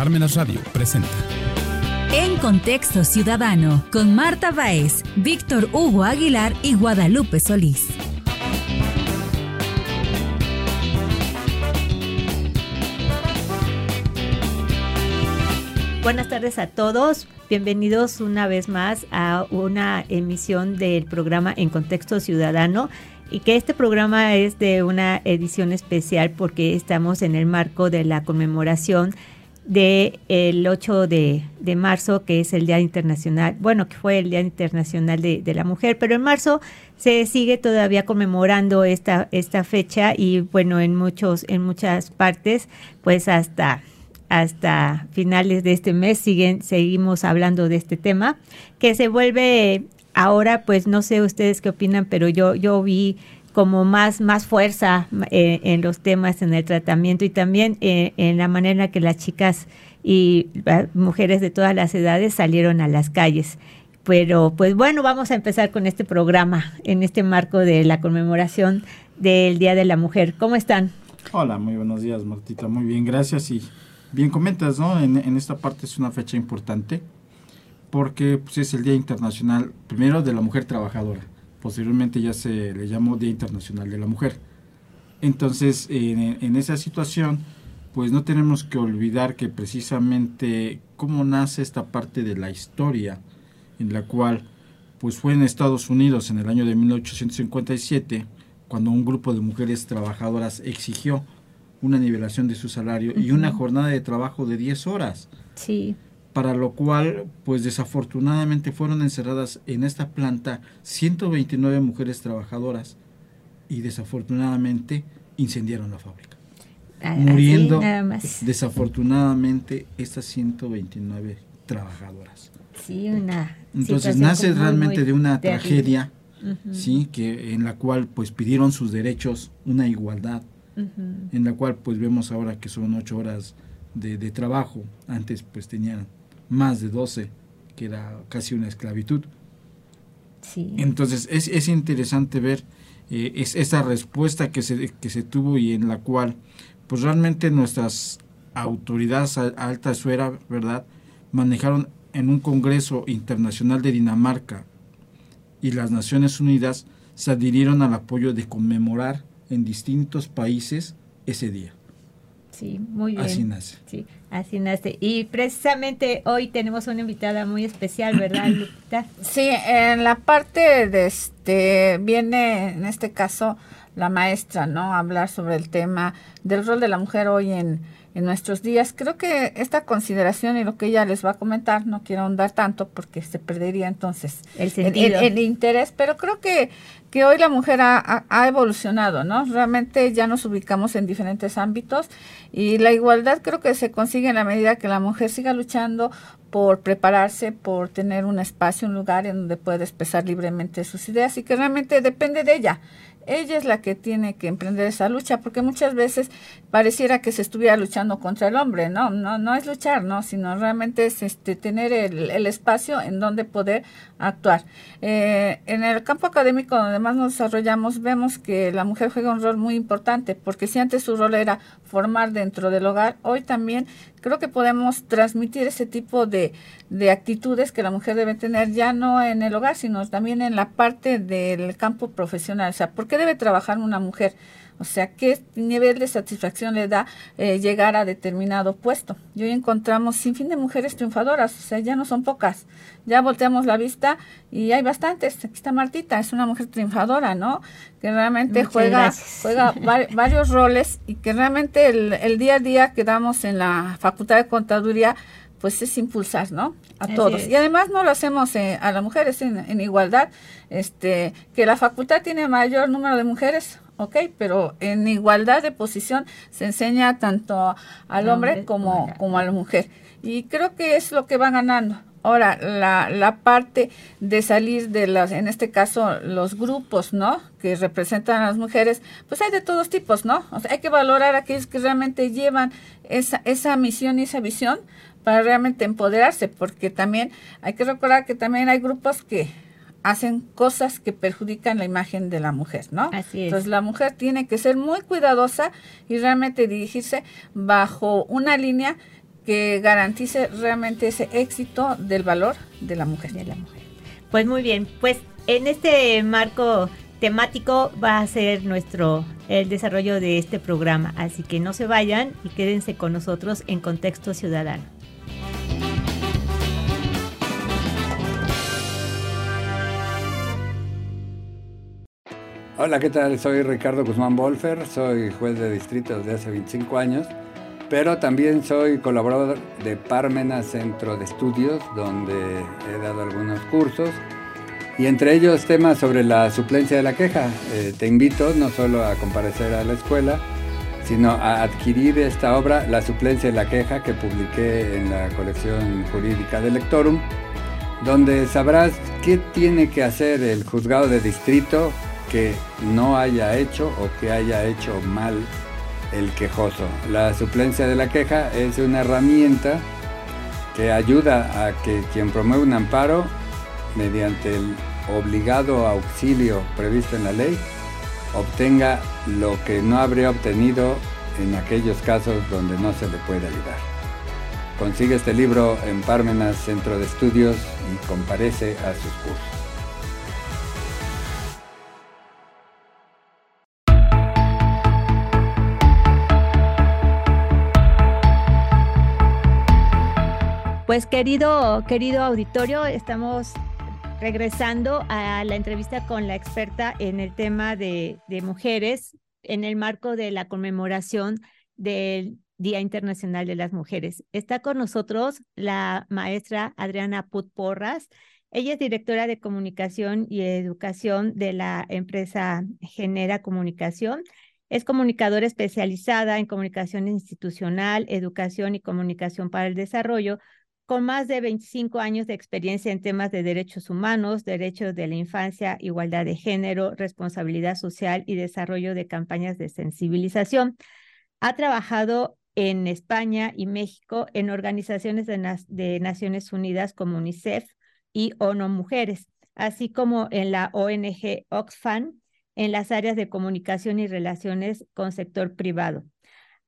Parmenas Radio presenta. En Contexto Ciudadano, con Marta Báez, Víctor Hugo Aguilar y Guadalupe Solís. Buenas tardes a todos. Bienvenidos una vez más a una emisión del programa En Contexto Ciudadano y que este programa es de una edición especial porque estamos en el marco de la conmemoración del el 8 de, marzo, que es el Día Internacional, bueno, que fue el Día Internacional de, la Mujer, pero en marzo se sigue todavía conmemorando esta, esta fecha y bueno, en muchos, en muchas partes, pues hasta hasta finales de este mes siguen, seguimos hablando de este tema, que se vuelve ahora, pues no sé ustedes qué opinan, pero yo, yo vi como más, más fuerza eh, en los temas, en el tratamiento y también eh, en la manera que las chicas y mujeres de todas las edades salieron a las calles. Pero pues bueno, vamos a empezar con este programa en este marco de la conmemoración del Día de la Mujer. ¿Cómo están? Hola, muy buenos días Martita, muy bien, gracias y bien comentas, ¿no? En, en esta parte es una fecha importante porque pues, es el Día Internacional, primero, de la Mujer Trabajadora posteriormente ya se le llamó Día Internacional de la Mujer. Entonces, en, esa situación, pues no tenemos que olvidar que precisamente cómo nace esta parte de la historia, en la cual pues fue en Estados Unidos en el año de 1857, cuando un grupo de mujeres trabajadoras exigió una nivelación de su salario y una jornada de trabajo de 10 horas. Sí para lo cual, pues desafortunadamente fueron encerradas en esta planta 129 mujeres trabajadoras y desafortunadamente incendiaron la fábrica. Ah, muriendo desafortunadamente estas 129 trabajadoras. Sí, una Entonces nace realmente de una tragedia, sí, que en la cual pues pidieron sus derechos, una igualdad, en la cual pues vemos ahora que son ocho horas de, de trabajo, antes pues tenían más de 12, que era casi una esclavitud. Entonces es, es, interesante ver eh, es, esa respuesta que se, que se tuvo y en la cual pues realmente nuestras autoridades a, alta esfera, ¿verdad? Manejaron en un Congreso Internacional de Dinamarca y las Naciones Unidas se adhirieron al apoyo de conmemorar en distintos países ese día. Sí, muy bien. Así nace. Sí, así nace. Y precisamente hoy tenemos una invitada muy especial, ¿verdad, Lupita? Sí, en la parte de este, viene en este caso la maestra, ¿no? A hablar sobre el tema del rol de la mujer hoy en, en nuestros días. Creo que esta consideración y lo que ella les va a comentar, no quiero ahondar tanto porque se perdería entonces el, el, interés, pero creo que, que hoy la mujer ha, evolucionado, ¿no? Realmente ya nos ubicamos en diferentes ámbitos y la igualdad creo que se consigue en la medida que la mujer siga luchando por prepararse, por tener un espacio, un lugar en donde pueda expresar libremente sus ideas y que realmente depende de ella ella es la que tiene que emprender esa lucha, porque muchas veces pareciera que se estuviera luchando contra el hombre, no, no, no es luchar, no, sino realmente es este tener el, espacio en donde poder actuar. Eh, en el campo académico donde más nos desarrollamos, vemos que la mujer juega un rol muy importante, porque si antes su rol era formar dentro del hogar, hoy también creo que podemos transmitir ese tipo de, de actitudes que la mujer debe tener ya no en el hogar, sino también en la parte del campo profesional. O sea, ¿por qué debe trabajar una mujer? O sea, ¿qué nivel de satisfacción le da eh, llegar a determinado puesto? Y hoy encontramos sin fin de mujeres triunfadoras, o sea, ya no son pocas. Ya volteamos la vista y hay bastantes. Aquí está Martita, es una mujer triunfadora, ¿no? Que realmente juega, juega varios roles y que realmente el, el día a día que damos en la Facultad de Contaduría pues es impulsar, ¿no? A todos. Y además no lo hacemos eh, a las mujeres en, en, igualdad, este, que la facultad tiene mayor número de mujeres, ok, pero en igualdad de posición se enseña tanto al hombre, como, como a la mujer. Y creo que es lo que va ganando. Ahora, la, la parte de salir de las, en este caso, los grupos, ¿no? Que representan a las mujeres, pues hay de todos tipos, ¿no? O sea, hay que valorar a aquellos que realmente llevan esa, esa misión y esa visión para realmente empoderarse, porque también hay que recordar que también hay grupos que hacen cosas que perjudican la imagen de la mujer, ¿no? Así es. Entonces la mujer tiene que ser muy cuidadosa y realmente dirigirse bajo una línea que garantice realmente ese éxito del valor de la mujer. De la mujer. Pues muy bien, pues en este marco temático va a ser nuestro el desarrollo de este programa, así que no se vayan y quédense con nosotros en Contexto Ciudadano. Hola, ¿qué tal? Soy Ricardo Guzmán Bolfer, soy juez de distrito desde hace 25 años, pero también soy colaborador de Parmena Centro de Estudios, donde he dado algunos cursos y entre ellos temas sobre la suplencia de la queja. Eh, te invito no solo a comparecer a la escuela, sino a adquirir esta obra, La suplencia de la queja, que publiqué en la colección jurídica de Lectorum, donde sabrás qué tiene que hacer el juzgado de distrito que no haya hecho o que haya hecho mal el quejoso. La suplencia de la queja es una herramienta que ayuda a que quien promueve un amparo mediante el obligado auxilio previsto en la ley obtenga lo que no habría obtenido en aquellos casos donde no se le puede ayudar. Consigue este libro en Parmenas Centro de Estudios y comparece a sus cursos. Pues querido, querido auditorio, estamos regresando a la entrevista con la experta en el tema de, de mujeres en el marco de la conmemoración del Día Internacional de las Mujeres. Está con nosotros la maestra Adriana Put Porras. Ella es directora de comunicación y educación de la empresa Genera Comunicación. Es comunicadora especializada en comunicación institucional, educación y comunicación para el desarrollo, con más de 25 años de experiencia en temas de derechos humanos, derechos de la infancia, igualdad de género, responsabilidad social y desarrollo de campañas de sensibilización. Ha trabajado en España y México en organizaciones de, Naciones Unidas como UNICEF y ONU Mujeres, así como en la ONG Oxfam en las áreas de comunicación y relaciones con sector privado.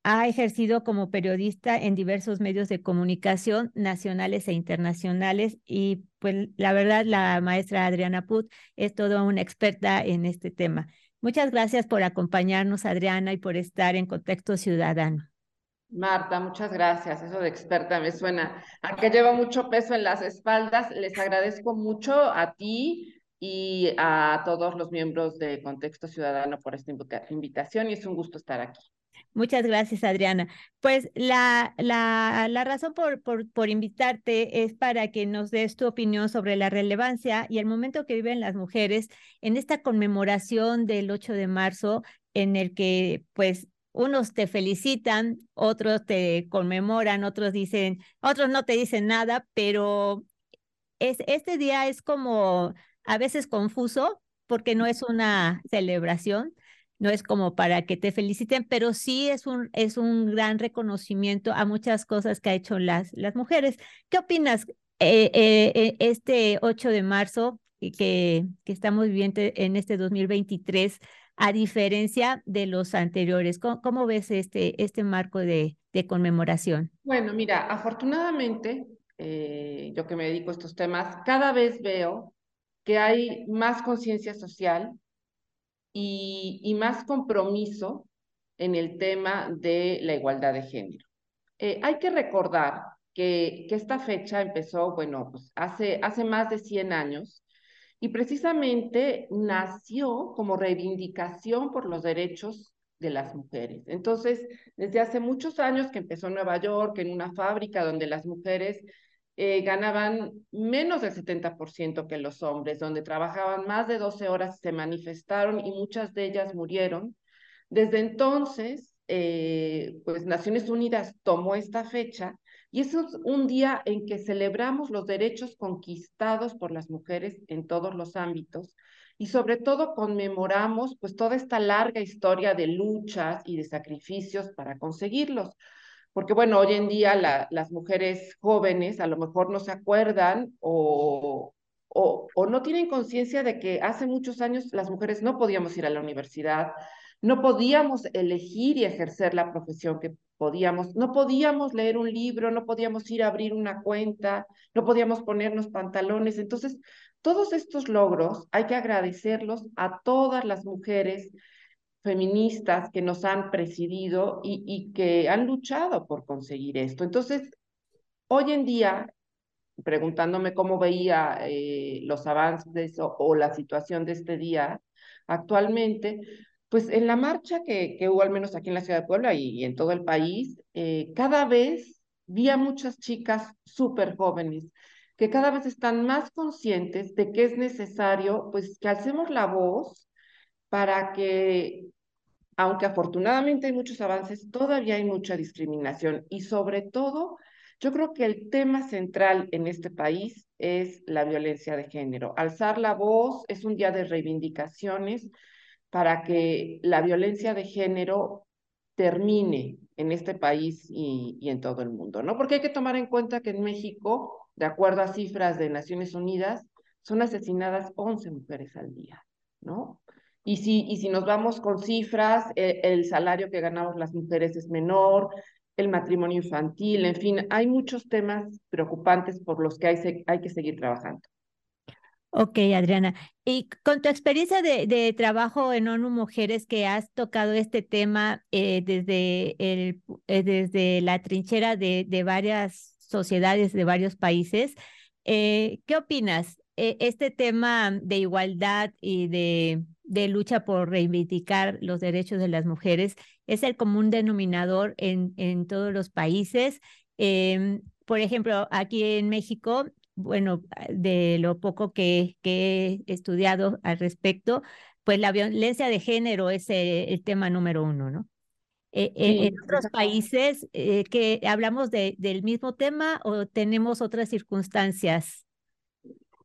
Ha ejercido como periodista en diversos medios de comunicación nacionales e internacionales y pues la verdad la maestra Adriana Put es toda una experta en este tema. Muchas gracias por acompañarnos Adriana y por estar en Contexto Ciudadano. Marta, muchas gracias. Eso de experta me suena a que lleva mucho peso en las espaldas. Les agradezco mucho a ti y a todos los miembros de Contexto Ciudadano por esta invitación y es un gusto estar aquí. Muchas gracias, Adriana. Pues la, la, la razón por, por, por, invitarte es para que nos des tu opinión sobre la relevancia y el momento que viven las mujeres en esta conmemoración del 8 de marzo, en el que pues unos te felicitan, otros te conmemoran, otros dicen, otros no te dicen nada, pero es, este día es como a veces confuso porque no es una celebración, no es como para que te feliciten, pero sí es un, es un gran reconocimiento a muchas cosas que ha hecho las, las mujeres. ¿Qué opinas eh, eh, eh, este 8 de marzo que, que estamos viviendo en este 2023, a diferencia de los anteriores? ¿Cómo, ves este, este marco de, de, conmemoración? Bueno, mira, afortunadamente, yo que me dedico a estos temas, cada vez veo que hay más conciencia social, y, más compromiso en el tema de la igualdad de género. Eh, hay que recordar que, que, esta fecha empezó, bueno, pues hace, hace más de 100 años y precisamente nació como reivindicación por los derechos de las mujeres. Entonces, desde hace muchos años que empezó en Nueva York, en una fábrica donde las mujeres eh, ganaban menos del 70% que los hombres, donde trabajaban más de 12 horas, se manifestaron y muchas de ellas murieron. Desde entonces, eh, pues Naciones Unidas tomó esta fecha y es un día en que celebramos los derechos conquistados por las mujeres en todos los ámbitos y sobre todo conmemoramos pues toda esta larga historia de luchas y de sacrificios para conseguirlos porque bueno, hoy en día las mujeres jóvenes a lo mejor no se acuerdan o, o, no tienen conciencia de que hace muchos años las mujeres no podíamos ir a la universidad, no podíamos elegir y ejercer la profesión que podíamos, no podíamos leer un libro, no podíamos ir a abrir una cuenta, no podíamos ponernos pantalones. Entonces, todos estos logros hay que agradecerlos a todas las mujeres feministas que nos han presidido y, que han luchado por conseguir esto. Entonces, hoy en día, preguntándome cómo veía eh, los avances o, o, la situación de este día actualmente, pues en la marcha que, que, hubo al menos aquí en la ciudad de Puebla y, en todo el país, eh, cada vez vi a muchas chicas súper jóvenes que cada vez están más conscientes de que es necesario, pues, que alcemos la voz para que, aunque afortunadamente hay muchos avances, todavía hay mucha discriminación y sobre todo, yo creo que el tema central en este país es la violencia de género. Alzar la voz es un día de reivindicaciones, para que la violencia de género termine en este país y, en todo el mundo, ¿no? Porque hay que tomar en cuenta que en México, de acuerdo a cifras de Naciones Unidas, son asesinadas 11 mujeres al día, ¿no? Y si, y si nos vamos con cifras, el, el salario que ganamos las mujeres es menor, el matrimonio infantil, en fin, hay muchos temas preocupantes por los que hay, hay que seguir trabajando. Ok, Adriana. Y con tu experiencia de, trabajo en ONU Mujeres, que has tocado este tema eh, desde, el, eh, desde la trinchera de, de, varias sociedades de varios países, eh, ¿qué opinas? este tema de igualdad y de, de, lucha por reivindicar los derechos de las mujeres es el común denominador en, en todos los países. Em, por ejemplo, aquí en México bueno, de lo poco que, he estudiado al respecto, pues la violencia de género es el, tema número uno, ¿no? Eh, eh, en otros países eh, que hablamos de, del mismo tema o tenemos otras circunstancias.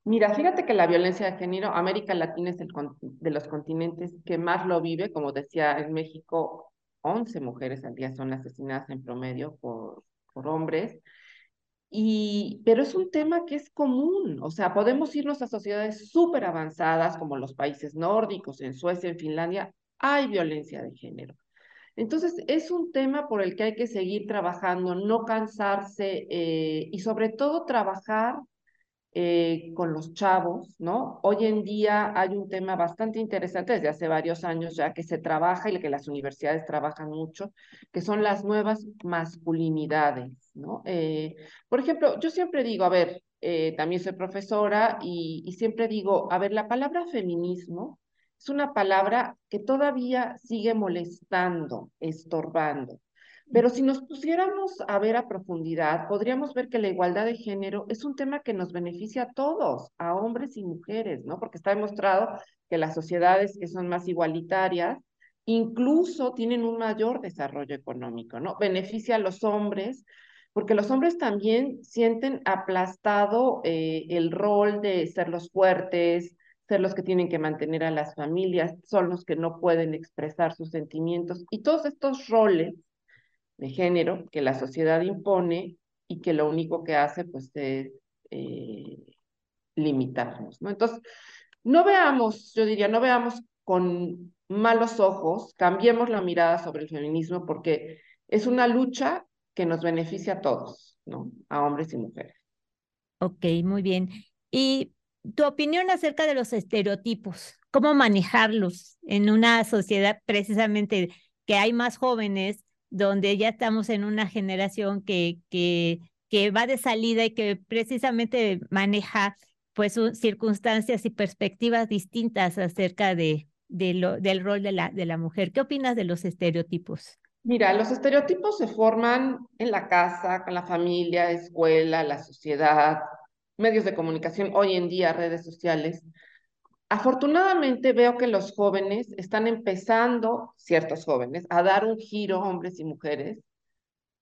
Mira, fíjate que la violencia de género, América Latina es el de los continentes que más lo vive, como decía en México, 11 mujeres al día son asesinadas en promedio por, por hombres. Y, pero es un tema que es común, o sea, podemos irnos a sociedades súper avanzadas como los países nórdicos, en Suecia, en Finlandia, hay violencia de género. Entonces, es un tema por el que hay que seguir trabajando, no cansarse eh, y sobre todo trabajar eh, con los chavos, ¿no? Hoy en día hay un tema bastante interesante desde hace varios años ya que se trabaja y que las universidades trabajan mucho, que son las nuevas masculinidades, ¿no? Eh, por ejemplo, yo siempre digo, a ver, eh, también soy profesora y, y siempre digo, a ver, la palabra feminismo es una palabra que todavía sigue molestando, estorbando. Pero si nos pusiéramos a ver a profundidad, podríamos ver que la igualdad de género es un tema que nos beneficia a todos, a hombres y mujeres, ¿no? Porque está demostrado que las sociedades que son más igualitarias incluso tienen un mayor desarrollo económico, ¿no? Beneficia a los hombres, porque los hombres también sienten aplastado eh, el rol de ser los fuertes, ser los que tienen que mantener a las familias, son los que no pueden expresar sus sentimientos. Y todos estos roles de género que la sociedad impone y que lo único que hace pues es eh, limitarnos, ¿no? Entonces, no veamos, yo diría, no veamos con malos ojos, cambiemos la mirada sobre el feminismo porque es una lucha que nos beneficia a todos, ¿no? A hombres y mujeres. Ok, muy bien. Y tu opinión acerca de los estereotipos, cómo manejarlos en una sociedad precisamente que hay más jóvenes donde ya estamos en una generación que, que, que va de salida y que precisamente maneja pues circunstancias y perspectivas distintas acerca de, de lo, del rol de la, de la mujer. ¿Qué opinas de los estereotipos? Mira, los estereotipos se forman en la casa, con la familia, escuela, la sociedad, medios de comunicación, hoy en día redes sociales. Afortunadamente veo que los jóvenes están empezando, ciertos jóvenes, a dar un giro, hombres y mujeres,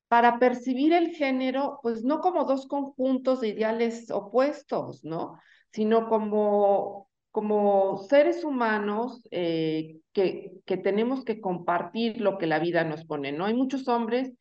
para percibir el género, pues no como dos conjuntos de ideales opuestos, ¿no? Sino como, como seres humanos eh, que, que tenemos que compartir lo que la vida nos pone, ¿no? Hay muchos hombres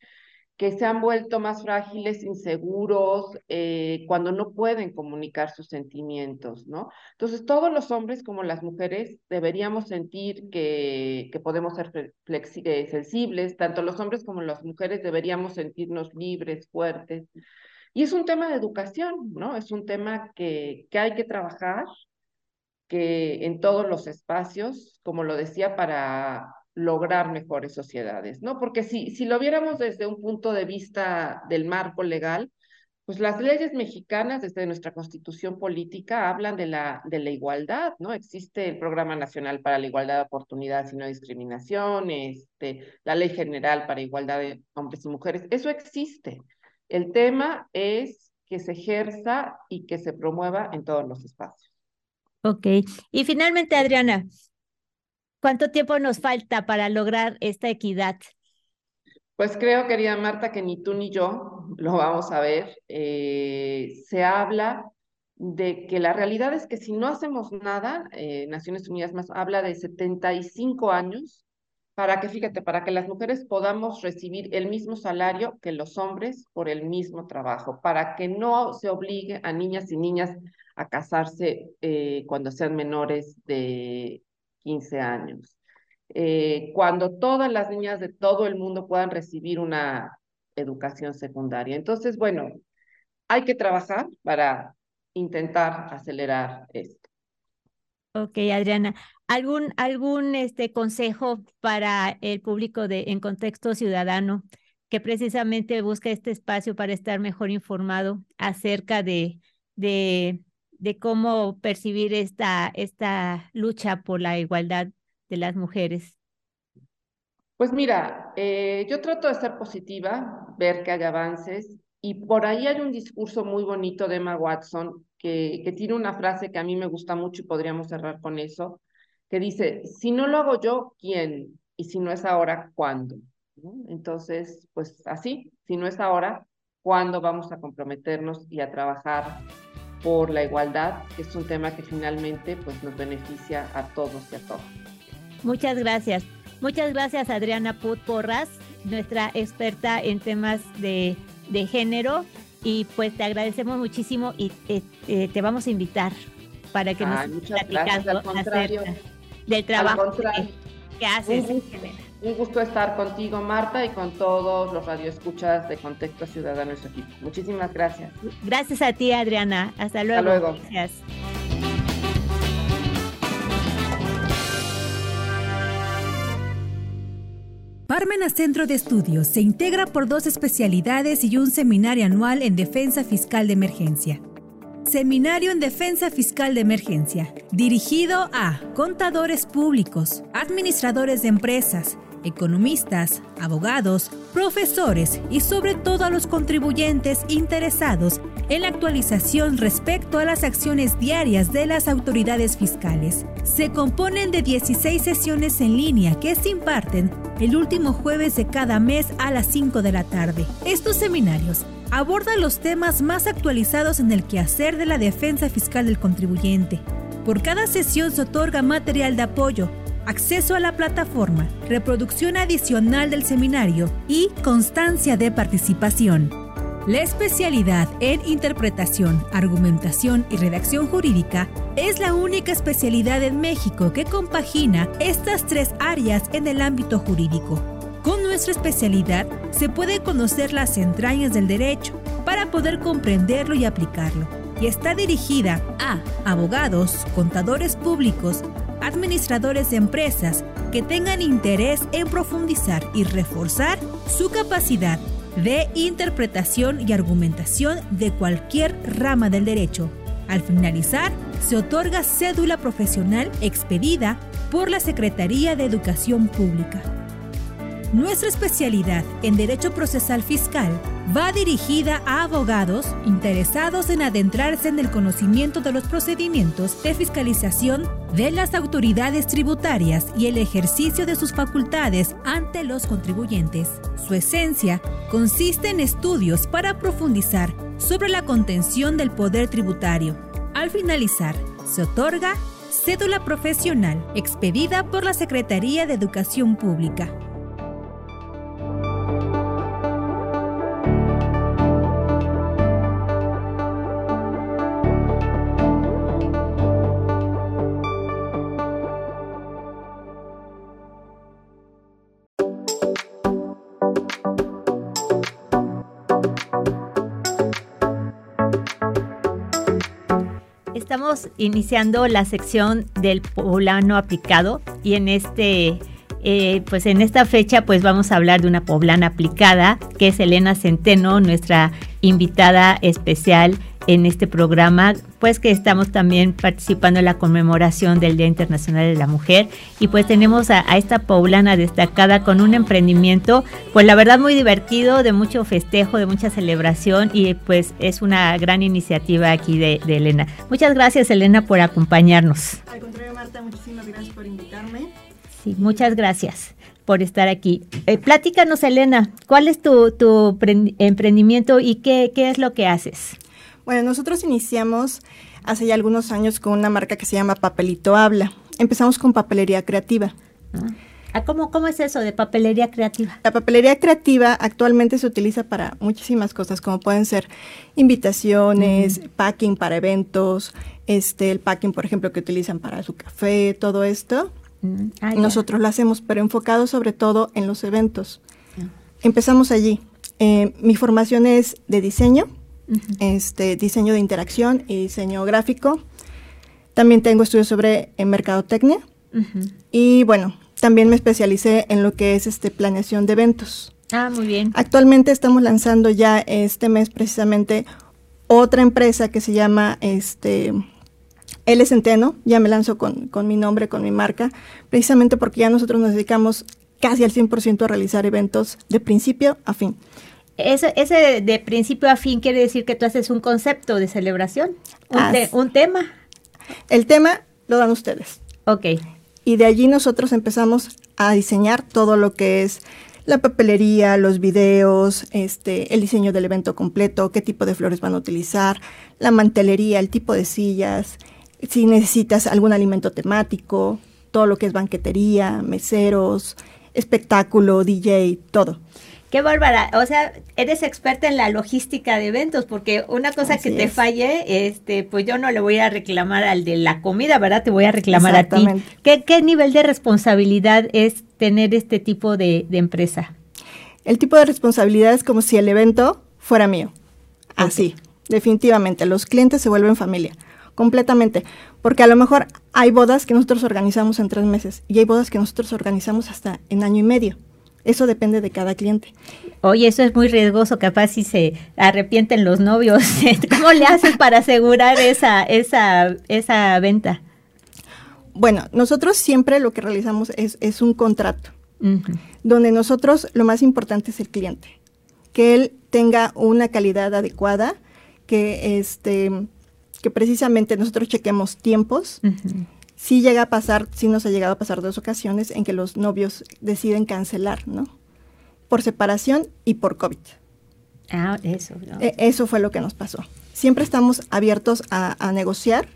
que se han vuelto más frágiles, inseguros, eh, cuando no pueden comunicar sus sentimientos, ¿no? Entonces, todos los hombres como las mujeres deberíamos sentir que, que podemos ser eh, sensibles, tanto los hombres como las mujeres deberíamos sentirnos libres, fuertes. Y es un tema de educación, ¿no? Es un tema que, que hay que trabajar, que en todos los espacios, como lo decía, para lograr mejores sociedades, ¿no? Porque si, si lo viéramos desde un punto de vista del marco legal, pues las leyes mexicanas, desde nuestra constitución política, hablan de la, de la igualdad, ¿no? Existe el Programa Nacional para la Igualdad de Oportunidades y No Discriminación, este, la Ley General para Igualdad de Hombres y Mujeres, eso existe. El tema es que se ejerza y que se promueva en todos los espacios. Ok. Y finalmente, Adriana, ¿Cuánto tiempo nos falta para lograr esta equidad? Pues creo, querida Marta, que ni tú ni yo lo vamos a ver. Eh, se habla de que la realidad es que si no hacemos nada, eh, Naciones Unidas más habla de 75 años para que, fíjate, para que las mujeres podamos recibir el mismo salario que los hombres por el mismo trabajo, para que no se obligue a niñas y niñas a casarse eh, cuando sean menores de 15 años. Eh, cuando todas las niñas de todo el mundo puedan recibir una educación secundaria. Entonces, bueno, hay que trabajar para intentar acelerar esto. Ok, Adriana. ¿Algún, algún este, consejo para el público de, en contexto ciudadano que precisamente busca este espacio para estar mejor informado acerca de, de de cómo percibir esta, esta lucha por la igualdad de las mujeres? Pues mira, eh, yo trato de ser positiva, ver que hay avances y por ahí hay un discurso muy bonito de Emma Watson que, que tiene una frase que a mí me gusta mucho y podríamos cerrar con eso, que dice, si no lo hago yo, ¿quién? Y si no es ahora, ¿cuándo? Entonces, pues así, si no es ahora, ¿cuándo vamos a comprometernos y a trabajar por la igualdad, que es un tema que finalmente pues, nos beneficia a todos y a todas. Muchas gracias. Muchas gracias Adriana Put Porras, nuestra experta en temas de, de género. Y pues te agradecemos muchísimo y eh, eh, te vamos a invitar para que nos platicando acerca del trabajo que, haces. Un gusto estar contigo, Marta, y con todos los radioescuchas de Contexto Ciudadano y su equipo. Muchísimas gracias. Gracias a ti, Adriana. Hasta luego. Hasta luego. Gracias. Parmenas Centro de Estudios se integra por dos especialidades y un seminario anual en defensa fiscal de emergencia. Seminario en Defensa Fiscal de Emergencia, dirigido a contadores públicos, administradores de empresas, economistas, abogados, profesores y sobre todo a los contribuyentes interesados en la actualización respecto a las acciones diarias de las autoridades fiscales. Se componen de 16 sesiones en línea que se imparten el último jueves de cada mes a las 5 de la tarde. Estos seminarios abordan los temas más actualizados en el quehacer de la defensa fiscal del contribuyente. Por cada sesión se otorga material de apoyo acceso a la plataforma, reproducción adicional del seminario y constancia de participación. La especialidad en interpretación, argumentación y redacción jurídica es la única especialidad en México que compagina estas tres áreas en el ámbito jurídico. Con nuestra especialidad se puede conocer las entrañas del derecho para poder comprenderlo y aplicarlo. Y está dirigida a abogados, contadores públicos, administradores de empresas que tengan interés en profundizar y reforzar su capacidad de interpretación y argumentación de cualquier rama del derecho. Al finalizar, se otorga cédula profesional expedida por la Secretaría de Educación Pública. Nuestra especialidad en Derecho Procesal Fiscal va dirigida a abogados interesados en adentrarse en el conocimiento de los procedimientos de fiscalización de las autoridades tributarias y el ejercicio de sus facultades ante los contribuyentes. Su esencia consiste en estudios para profundizar sobre la contención del poder tributario. Al finalizar, se otorga cédula profesional expedida por la Secretaría de Educación Pública Estamos iniciando la sección del poblano aplicado y en este eh, pues en esta fecha pues vamos a hablar de una poblana aplicada que es Elena Centeno, nuestra invitada especial en este programa, pues que estamos también participando en la conmemoración del Día Internacional de la Mujer y pues tenemos a, esta poblana destacada con un emprendimiento, pues la verdad muy divertido, de mucho festejo, de mucha celebración y pues es una gran iniciativa aquí de, Elena. Muchas gracias Elena por acompañarnos. Al contrario Marta, muchísimas gracias por invitarme. Sí, muchas gracias por estar aquí. Eh, platícanos, Elena, ¿cuál es tu, tu emprendimiento y qué, qué es lo que haces? Bueno, nosotros iniciamos hace ya algunos años con una marca que se llama Papelito Habla. Empezamos con papelería creativa. Ah, ¿Cómo, ¿Cómo es eso de papelería creativa? La papelería creativa actualmente se utiliza para muchísimas cosas, como pueden ser invitaciones, packing para eventos, este, el packing, por ejemplo, que utilizan para su café, todo esto. Ah, nosotros lo hacemos, pero enfocado sobre todo en los eventos. Empezamos allí. Eh, mi formación es de diseño, este, diseño de interacción y diseño gráfico. También tengo estudios sobre en mercadotecnia. Y bueno, también me especialicé en lo que es este, planeación de eventos. Ah, muy bien. Actualmente estamos lanzando ya este mes precisamente otra empresa que se llama este, L Centeno. Ya me lanzo con, con mi nombre, con mi marca, precisamente porque ya nosotros nos dedicamos casi al 100% a realizar eventos de principio a fin. Ese, ese de principio a fin quiere decir que tú haces un concepto de celebración, un, tema. El tema lo dan ustedes. Ok. Y de allí nosotros empezamos a diseñar todo lo que es la papelería, los videos, este, el diseño del evento completo, qué tipo de flores van a utilizar, la mantelería, el tipo de sillas, si necesitas algún alimento temático, todo lo que es banquetería, meseros, espectáculo, DJ, todo. Qué bárbara. O sea, eres experta en la logística de eventos, porque una cosa que te falle, este, pues yo no le voy a reclamar al de la comida, ¿verdad? Te voy a reclamar a ti. ¿Qué, ¿Qué, nivel de responsabilidad es tener este tipo de, empresa? El tipo de responsabilidad es como si el evento fuera mío. Así, definitivamente. Los clientes se vuelven familia, completamente. Porque a lo mejor hay bodas que nosotros organizamos en tres meses y hay bodas que nosotros organizamos hasta en año y medio. Eso depende de cada cliente. Oye, eso es muy riesgoso, capaz si se arrepienten los novios. ¿Cómo le haces para asegurar esa, esa, esa venta? Bueno, nosotros siempre lo que realizamos es, es un contrato, donde nosotros lo más importante es el cliente, que él tenga una calidad adecuada, que este que precisamente nosotros chequemos tiempos, sí llega a pasar, sí nos ha llegado a pasar dos ocasiones en que los novios deciden cancelar, ¿no? Por separación y por COVID. Ah, eso. E, eso fue lo que nos pasó. Siempre estamos abiertos a, negociar,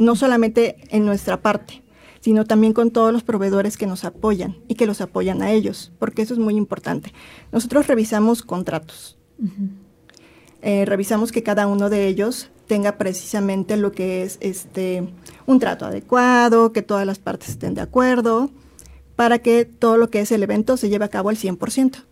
no solamente en nuestra parte, sino también con todos los proveedores que nos apoyan y que los apoyan a ellos, porque eso es muy importante. Nosotros revisamos contratos. Eh, revisamos que cada uno de ellos tenga precisamente lo que es este un trato adecuado, que todas las partes estén de acuerdo, para que todo lo que es el evento se lleve a cabo al 100%.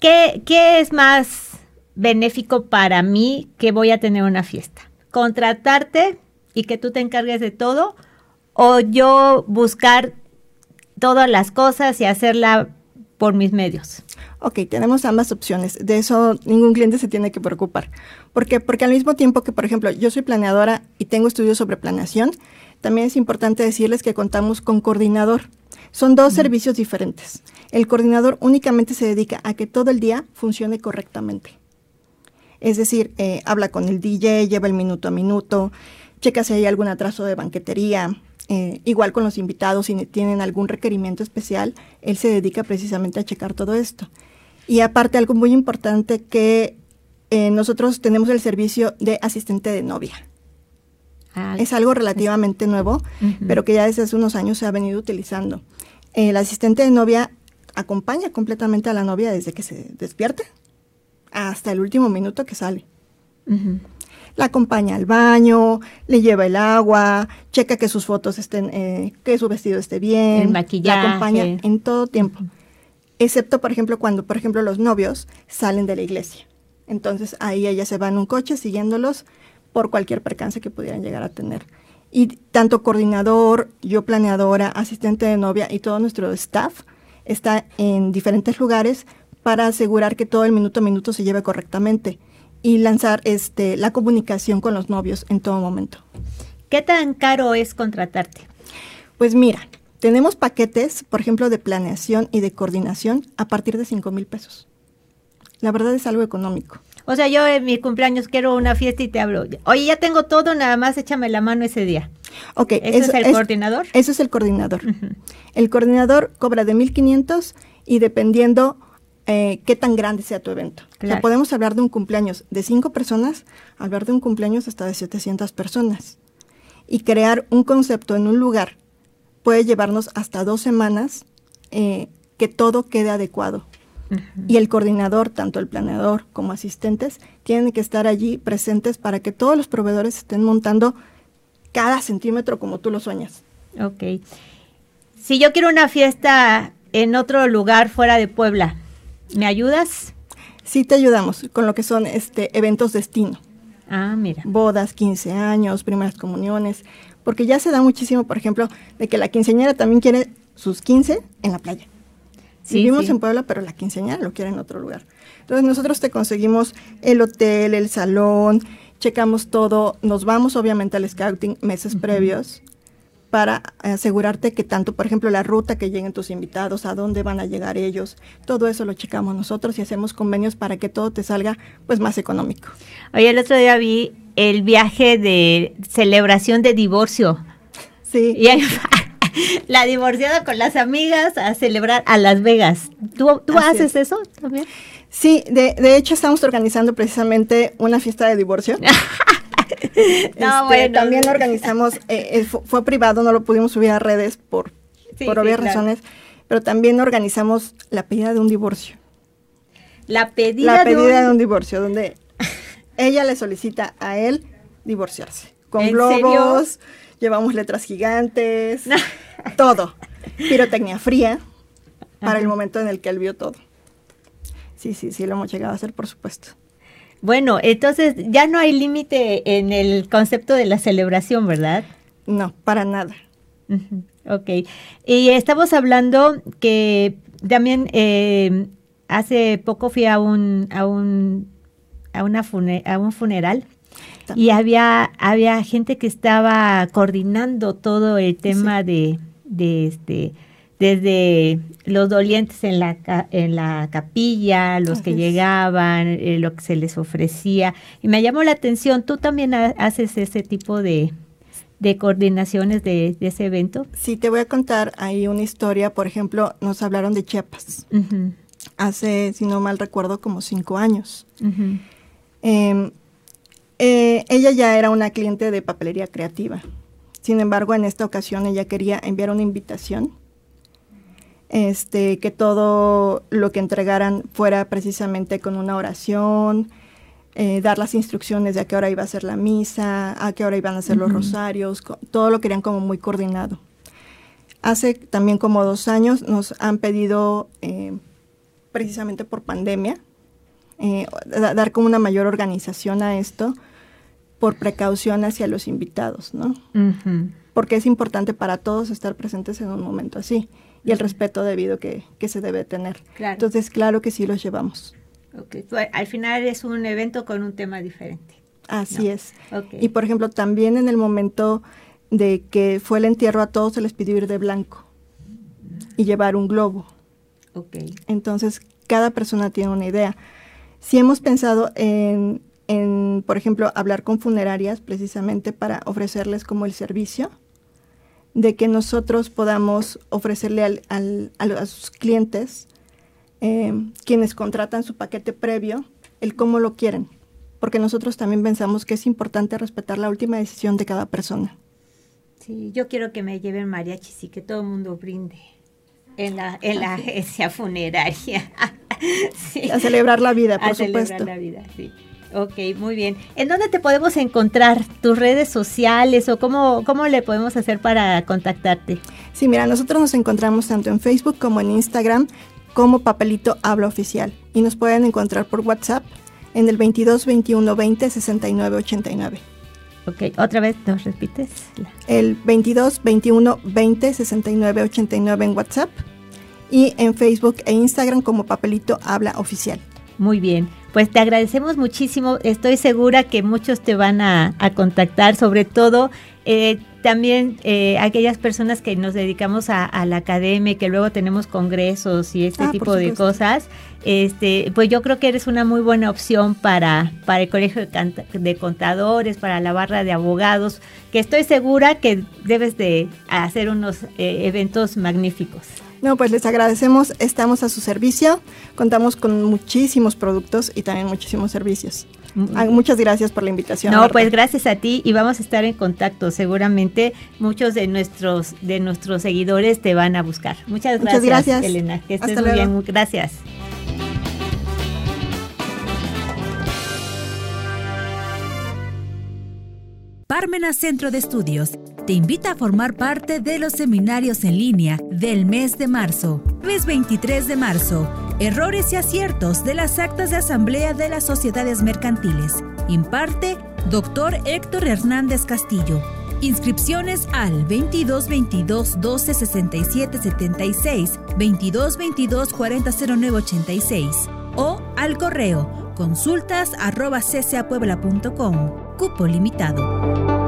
¿Qué, qué es más benéfico para mí que voy a tener una fiesta? ¿Contratarte y que tú te encargues de todo? ¿O yo buscar todas las cosas y hacerla por mis medios? Ok, tenemos ambas opciones. De eso ningún cliente se tiene que preocupar. ¿Por qué? Porque al mismo tiempo que, por ejemplo, yo soy planeadora y tengo estudios sobre planeación, también es importante decirles que contamos con coordinador. Son dos servicios diferentes. El coordinador únicamente se dedica a que todo el día funcione correctamente. Es decir, eh, habla con el DJ, lleva el minuto a minuto, checa si hay algún atraso de banquetería, eh, igual con los invitados, si tienen algún requerimiento especial, él se dedica precisamente a checar todo esto. Y aparte, algo muy importante que eh, nosotros tenemos el servicio de asistente de novia. Ah, es algo relativamente nuevo, pero que ya desde hace unos años se ha venido utilizando. El asistente de novia acompaña completamente a la novia desde que se despierte hasta el último minuto que sale la acompaña al baño, le lleva el agua, checa que sus fotos estén, eh, que su vestido esté bien, el maquillaje. la acompaña en todo tiempo. Excepto, por ejemplo, cuando, por ejemplo, los novios salen de la iglesia. Entonces ahí ella se va en un coche siguiéndolos por cualquier percance que pudieran llegar a tener. Y tanto coordinador, yo planeadora, asistente de novia y todo nuestro staff está en diferentes lugares para asegurar que todo el minuto a minuto se lleve correctamente y lanzar este, la comunicación con los novios en todo momento. ¿Qué tan caro es contratarte? Pues mira, tenemos paquetes, por ejemplo, de planeación y de coordinación a partir de 5 mil pesos. La verdad es algo económico. O sea, yo en mi cumpleaños quiero una fiesta y te hablo. Oye, ya tengo todo, nada más échame la mano ese día. Ok. ¿Eso es el coordinador? Eso es el coordinador. El coordinador cobra de 1.500 y dependiendo eh, qué tan grande sea tu evento. O sea, podemos hablar de un cumpleaños de cinco personas, hablar de un cumpleaños hasta de 700 personas. Y crear un concepto en un lugar puede llevarnos hasta dos semanas eh, que todo quede adecuado. Y el coordinador, tanto el planeador como asistentes, tienen que estar allí presentes para que todos los proveedores estén montando cada centímetro como tú lo sueñas. Ok. Si yo quiero una fiesta en otro lugar fuera de Puebla, ¿me ayudas? Sí, te ayudamos con lo que son este eventos destino. Ah, mira. Bodas, 15 años, primeras comuniones, porque ya se da muchísimo, por ejemplo, de que la quinceañera también quiere sus 15 en la playa. Vivimos en Puebla, pero la quinceañera lo quiere en otro lugar. Entonces nosotros te conseguimos el hotel, el salón, checamos todo, nos vamos obviamente al scouting meses previos para asegurarte que tanto, por ejemplo, la ruta que lleguen tus invitados, a dónde van a llegar ellos, todo eso lo checamos nosotros y hacemos convenios para que todo te salga pues más económico. Oye, el otro día vi el viaje de celebración de divorcio. Sí. Y la divorciada con las amigas a celebrar a Las Vegas. ¿Tú, tú haces eso también? Sí, de, de hecho estamos organizando precisamente una fiesta de divorcio. no, este, También organizamos, eh, eh, fue, privado, no lo pudimos subir a redes por, por obvias razones, pero también organizamos la pedida de un divorcio. La pedida, la pedida de, un... divorcio, donde ella le solicita a él divorciarse. Con globos, llevamos letras gigantes, todo. Pirotecnia fría para el momento en el que él vio todo. Sí, sí, sí, lo hemos llegado a hacer, por supuesto. Bueno, entonces ya no hay límite en el concepto de la celebración, ¿verdad? No, para nada. Ok. Y estamos hablando que también eh, hace poco fui a un, a un, a una a un funeral y había, había gente que estaba coordinando todo el tema de, de este desde los dolientes en la, en la capilla, los que llegaban, eh, lo que se les ofrecía. Y me llamó la atención, ¿tú también haces ese tipo de, coordinaciones de, ese evento? Sí, te voy a contar ahí una historia. Por ejemplo, nos hablaron de Chiapas. Hace, si no mal recuerdo, como cinco años. Em, eh, ella ya era una cliente de papelería creativa. Sin embargo, en esta ocasión ella quería enviar una invitación este, que todo lo que entregaran fuera precisamente con una oración, eh, dar las instrucciones de a qué hora iba a ser la misa, a qué hora iban a ser los rosarios, todo lo querían como muy coordinado. Hace también como dos años nos han pedido, eh, precisamente por pandemia, eh, dar como una mayor organización a esto por precaución hacia los invitados, ¿no? Porque es importante para todos estar presentes en un momento así y el respeto debido que, se debe tener. Entonces, claro que sí los llevamos. Okay. Al final es un evento con un tema diferente. Así es. Y por ejemplo, también en el momento de que fue el entierro, a todos se les pidió ir de blanco y llevar un globo. Okay. Entonces, cada persona tiene una idea. Si hemos pensado en, en, por ejemplo, hablar con funerarias precisamente para ofrecerles como el servicio de que nosotros podamos ofrecerle a sus clientes, eh, quienes contratan su paquete previo, el cómo lo quieren, porque nosotros también pensamos que es importante respetar la última decisión de cada persona. Sí, yo quiero que me lleven mariachis y que todo el mundo brinde en la, en la agencia funeraria. A celebrar la vida, por a supuesto. Celebrar la vida, sí. Ok, muy bien. ¿En dónde te podemos encontrar? ¿Tus redes sociales o cómo, cómo le podemos hacer para contactarte? Sí, mira, nosotros nos encontramos tanto en Facebook como en Instagram como Papelito Habla Oficial y nos pueden encontrar por WhatsApp en el 22 21 20 69 89. Ok, otra vez nos repites. El 22 21 20 69 89 en WhatsApp y en Facebook e Instagram como Papelito Habla Oficial. Muy bien, pues te agradecemos muchísimo. Estoy segura que muchos te van a, contactar, sobre todo eh, también eh, aquellas personas que nos dedicamos a, la academia, que luego tenemos congresos y este ah, tipo de cosas. Este, pues yo creo que eres una muy buena opción para, para el colegio de, contadores, para la barra de abogados, que estoy segura que debes de hacer unos eh, eventos magníficos. No, pues les agradecemos, estamos a su servicio, contamos con muchísimos productos y también muchísimos servicios. Ah, muchas gracias por la invitación. No, pues gracias a ti y vamos a estar en contacto. Seguramente muchos de nuestros de nuestros seguidores te van a buscar. Muchas gracias, gracias. Elena. Que estés muy bien. Gracias. Parmenas Centro de Estudios te invita a formar parte de los seminarios en línea del mes de marzo. Mes 23 de marzo. Errores y aciertos de las actas de asamblea de las sociedades mercantiles. Imparte Dr. Héctor Hernández Castillo. Inscripciones al 22 22 12 67 76, 22 22 40 09 86 o al correo consultas arroba ccapuebla.com. Cupo limitado.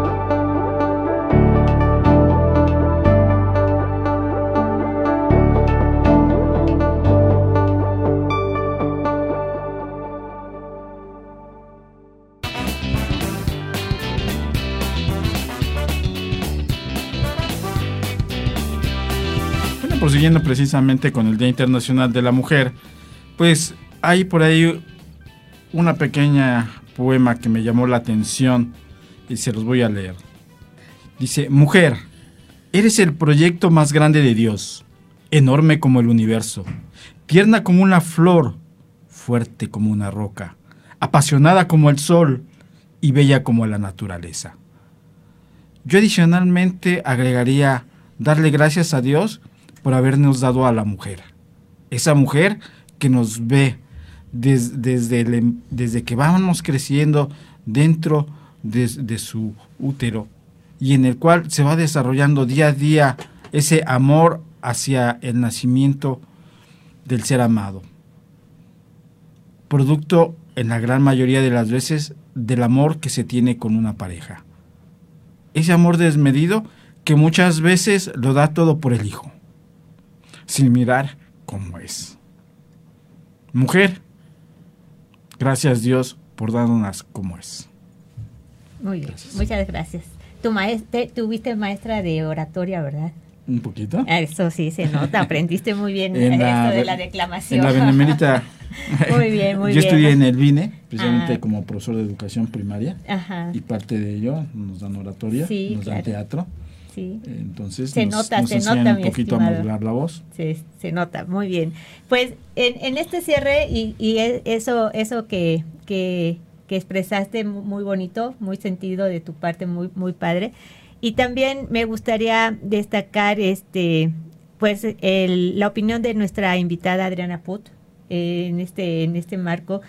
prosiguiendo precisamente con el Día Internacional de la Mujer, pues hay por ahí una pequeña poema que me llamó la atención y se los voy a leer. Dice, mujer, eres el proyecto más grande de Dios, enorme como el universo, tierna como una flor, fuerte como una roca, apasionada como el sol y bella como la naturaleza. Yo adicionalmente agregaría darle gracias a Dios por habernos dado a la mujer. Esa mujer que nos ve desde, em, desde que vamos creciendo dentro de, su útero y en el cual se va desarrollando día a día ese amor hacia el nacimiento del ser amado. Producto en la gran mayoría de las veces del amor que se tiene con una pareja. Ese amor desmedido que muchas veces lo da todo por el hijo sin mirar cómo es. Mujer, gracias Dios por darnos como es. Muy bien, muchas gracias. Tu maestra, tuviste maestra de oratoria, ¿verdad? Un poquito. Eso sí, se nota, aprendiste muy bien esto de la declamación. En la Benemérita. muy bien, muy Yo bien. Yo estudié en el VINE, precisamente ah. como profesor de educación primaria. Ajá. Y parte de ello nos dan oratoria, nos dan teatro. Sí. Entonces se nos, nota, se nota, un poquito a modular la voz. Sí, se nota, muy bien. Pues en, este cierre y, e, eso, eso que, que, expresaste muy bonito, muy sentido de tu parte, muy, muy padre. Y también me gustaría destacar este pues el, la opinión de nuestra invitada Adriana Put eh, en este en este marco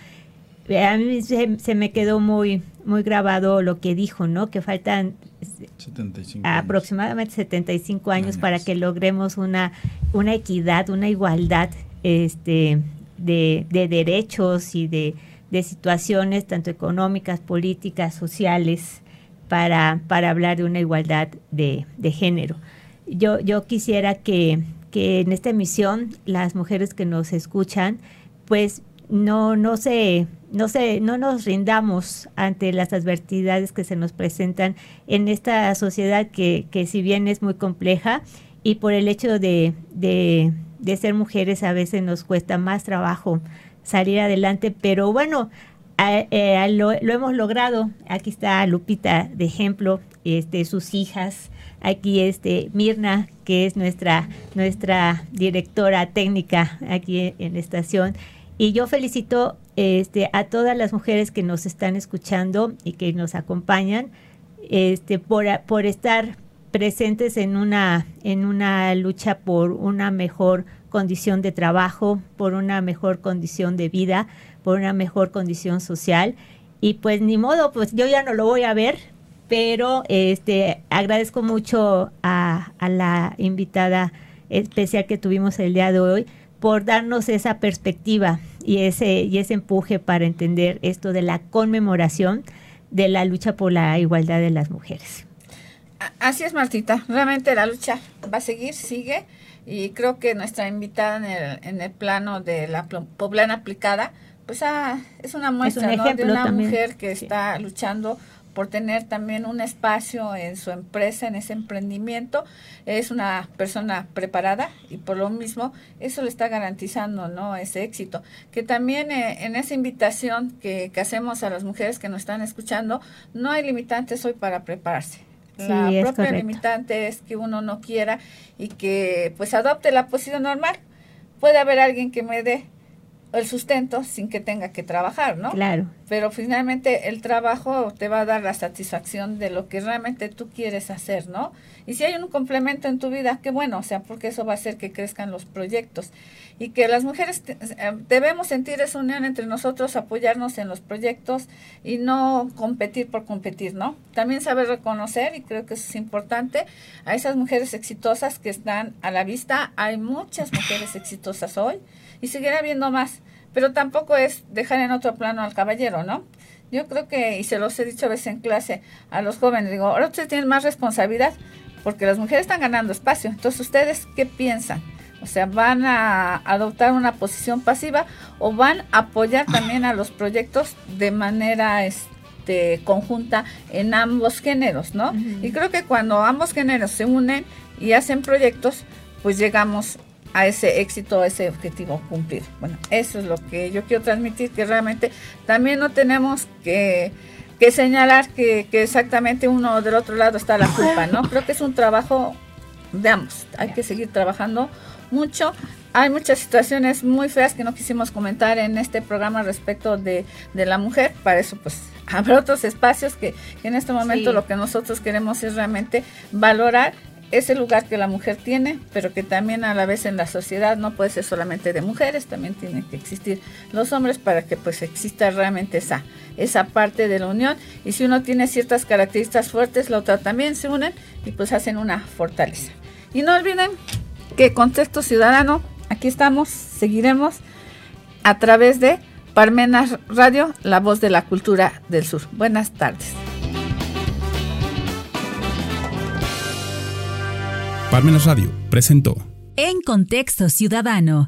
a mí se, me quedó muy, muy grabado lo que dijo, ¿no? Que faltan aproximadamente 75 años, para que logremos una, una equidad, una igualdad este, de, derechos y de, situaciones tanto económicas, políticas, sociales, para, para hablar de una igualdad de, género. Yo, yo quisiera que, que en esta emisión las mujeres que nos escuchan, pues no, no se, no se, no nos rindamos ante las adversidades que se nos presentan en esta sociedad que, que si bien es muy compleja y por el hecho de, de, ser mujeres a veces nos cuesta más trabajo salir adelante, pero bueno, eh, lo, hemos logrado. Aquí está Lupita de ejemplo, este, sus hijas. Aquí este Mirna, que es nuestra, nuestra directora técnica aquí en la estación y yo felicito este, a todas las mujeres que nos están escuchando y que nos acompañan este, por, por estar presentes en una, en una lucha por una mejor condición de trabajo, por una mejor condición de vida, por una mejor condición social. Y pues ni modo, pues yo ya no lo voy a ver, pero este agradezco mucho a, a la invitada especial que tuvimos el día de hoy por darnos esa perspectiva y ese, y ese empuje para entender esto de la conmemoración de la lucha por la igualdad de las mujeres. Así es, Martita. Realmente la lucha va a seguir, sigue. Y creo que nuestra invitada en el, en el plano de la poblana aplicada, pues ah, es una muestra de una mujer que está luchando por tener también un espacio en su empresa, en ese emprendimiento. Es una persona preparada y por lo mismo eso le está garantizando ¿no? ese éxito. Que también eh, en esa invitación que, que, hacemos a las mujeres que nos están escuchando, no hay limitantes hoy para prepararse. La propia limitante es que uno no quiera y que pues adopte la posición normal. Puede haber alguien que me dé el sustento sin que tenga que trabajar, ¿no? Claro. Pero finalmente el trabajo te va a dar la satisfacción de lo que realmente tú quieres hacer, ¿no? Y si hay un complemento en tu vida, qué bueno, o sea, porque eso va a hacer que crezcan los proyectos y que las mujeres eh, debemos sentir esa unión entre nosotros, apoyarnos en los proyectos y no competir por competir, ¿no? También saber reconocer, y creo que eso es importante, a esas mujeres exitosas que están a la vista. Hay muchas mujeres exitosas hoy y seguirá habiendo más, pero tampoco es dejar en otro plano al caballero, ¿no? Yo creo que, y se los he dicho a veces en clase a los jóvenes, digo, ahora ustedes tienen más responsabilidad porque las mujeres están ganando espacio. Entonces, ¿ustedes qué piensan? O sea, ¿van a adoptar una posición pasiva o van a apoyar también a los proyectos de manera este, conjunta en ambos géneros, ¿no? Y creo que cuando ambos géneros se unen y hacen proyectos, pues llegamos a ese éxito, a ese objetivo cumplir. Bueno, eso es lo que yo quiero transmitir, que realmente también no tenemos que, señalar que, exactamente uno del otro lado está la culpa, ¿no? Creo que es un trabajo de ambos, hay que seguir trabajando mucho. Hay muchas situaciones muy feas que no quisimos comentar en este programa respecto de, la mujer, para eso pues habrá otros espacios que, en este momento lo que nosotros queremos es realmente valorar ese lugar que la mujer tiene, pero que también a la vez en la sociedad no puede ser solamente de mujeres, también tienen que existir los hombres para que pues exista realmente esa, esa parte de la unión. Y si uno tiene ciertas características fuertes, la otra también se unen y pues hacen una fortaleza. Y no olviden que Contexto Ciudadano, aquí estamos, seguiremos a través de Parmenas Radio, la voz de la cultura del sur. Buenas tardes. Parmenas Radio presentó. En Contexto Ciudadano